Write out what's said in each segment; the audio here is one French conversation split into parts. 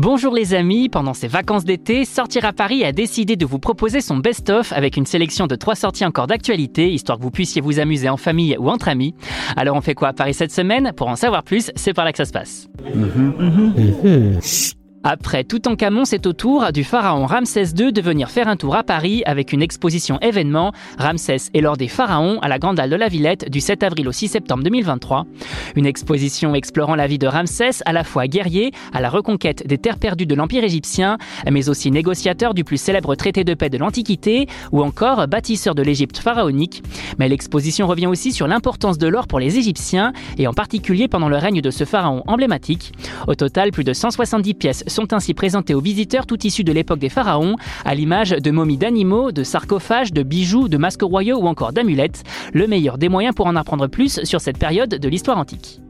Bonjour les amis, pendant ces vacances d'été, Sortir à Paris a décidé de vous proposer son best-of avec une sélection de trois sorties encore d'actualité, histoire que vous puissiez vous amuser en famille ou entre amis. Alors on fait quoi à Paris cette semaine? Pour en savoir plus, c'est par là que ça se passe. Après Toutankhamon, c'est au tour du pharaon Ramsès II de venir faire un tour à Paris avec une exposition événement Ramsès et l'or des pharaons à la Grande Halle de la Villette du 7 avril au 6 septembre 2023. Une exposition explorant la vie de Ramsès, à la fois guerrier, à la reconquête des terres perdues de l'Empire égyptien, mais aussi négociateur du plus célèbre traité de paix de l'Antiquité ou encore bâtisseur de l'Égypte pharaonique. Mais l'exposition revient aussi sur l'importance de l'or pour les Égyptiens et en particulier pendant le règne de ce pharaon emblématique. Au total, plus de 170 pièces sont ainsi présentés aux visiteurs tout issus de l'époque des pharaons, à l'image de momies d'animaux, de sarcophages, de bijoux, de masques royaux ou encore d'amulettes. Le meilleur des moyens pour en apprendre plus sur cette période de l'histoire antique.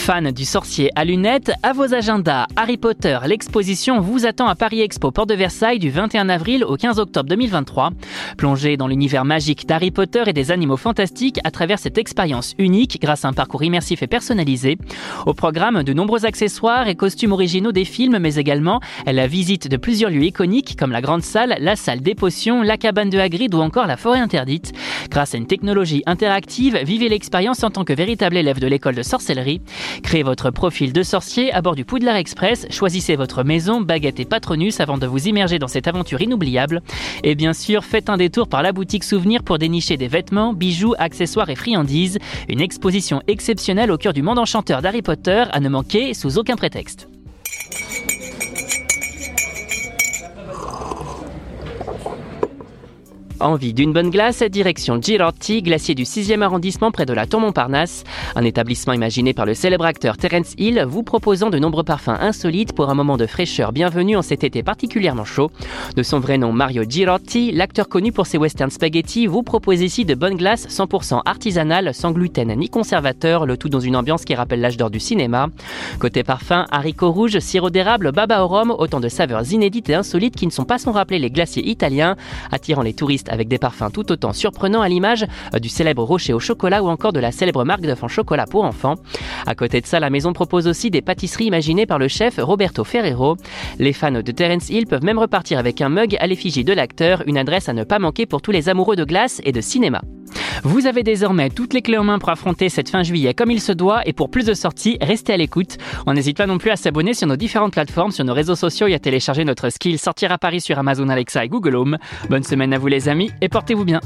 Fans du sorcier à lunettes, à vos agendas, Harry Potter, l'exposition vous attend à Paris Expo Porte de Versailles du 21 avril au 15 octobre 2023. Plongez dans l'univers magique d'Harry Potter et des animaux fantastiques à travers cette expérience unique grâce à un parcours immersif et personnalisé. Au programme, de nombreux accessoires et costumes originaux des films, mais également la visite de plusieurs lieux iconiques comme la grande salle, la salle des potions, la cabane de Hagrid ou encore la forêt interdite. Grâce à une technologie interactive, vivez l'expérience en tant que véritable élève de l'école de sorcellerie. Créez votre profil de sorcier à bord du Poudlard Express, choisissez votre maison, baguette et patronus avant de vous immerger dans cette aventure inoubliable. Et bien sûr, faites un détour par la boutique souvenir pour dénicher des vêtements, bijoux, accessoires et friandises. Une exposition exceptionnelle au cœur du monde enchanteur d'Harry Potter à ne manquer sous aucun prétexte. Envie d'une bonne glace, direction Girotti, glacier du 6e arrondissement près de la Tour Montparnasse. Un établissement imaginé par le célèbre acteur Terence Hill, vous proposant de nombreux parfums insolites pour un moment de fraîcheur bienvenue en cet été particulièrement chaud. De son vrai nom Mario Girotti, l'acteur connu pour ses western spaghetti vous propose ici de bonnes glaces 100% artisanales, sans gluten ni conservateur, le tout dans une ambiance qui rappelle l'âge d'or du cinéma. Côté parfum, haricots rouges, sirop d'érable, baba au rhum, autant de saveurs inédites et insolites qui ne sont pas sans rappeler les glaciers italiens, attirant les touristes avec des parfums tout autant surprenants à l'image euh, du célèbre rocher au chocolat ou encore de la célèbre marque d'œufs en chocolat pour enfants. À côté de ça, la maison propose aussi des pâtisseries imaginées par le chef Roberto Ferrero. Les fans de Terence Hill peuvent même repartir avec un mug à l'effigie de l'acteur, une adresse à ne pas manquer pour tous les amoureux de glace et de cinéma. Vous avez désormais toutes les clés en main pour affronter cette fin juillet comme il se doit et pour plus de sorties, restez à l'écoute. On n'hésite pas non plus à s'abonner sur nos différentes plateformes, sur nos réseaux sociaux et à télécharger notre skill Sortir à Paris sur Amazon Alexa et Google Home. Bonne semaine à vous les amis et portez-vous bien.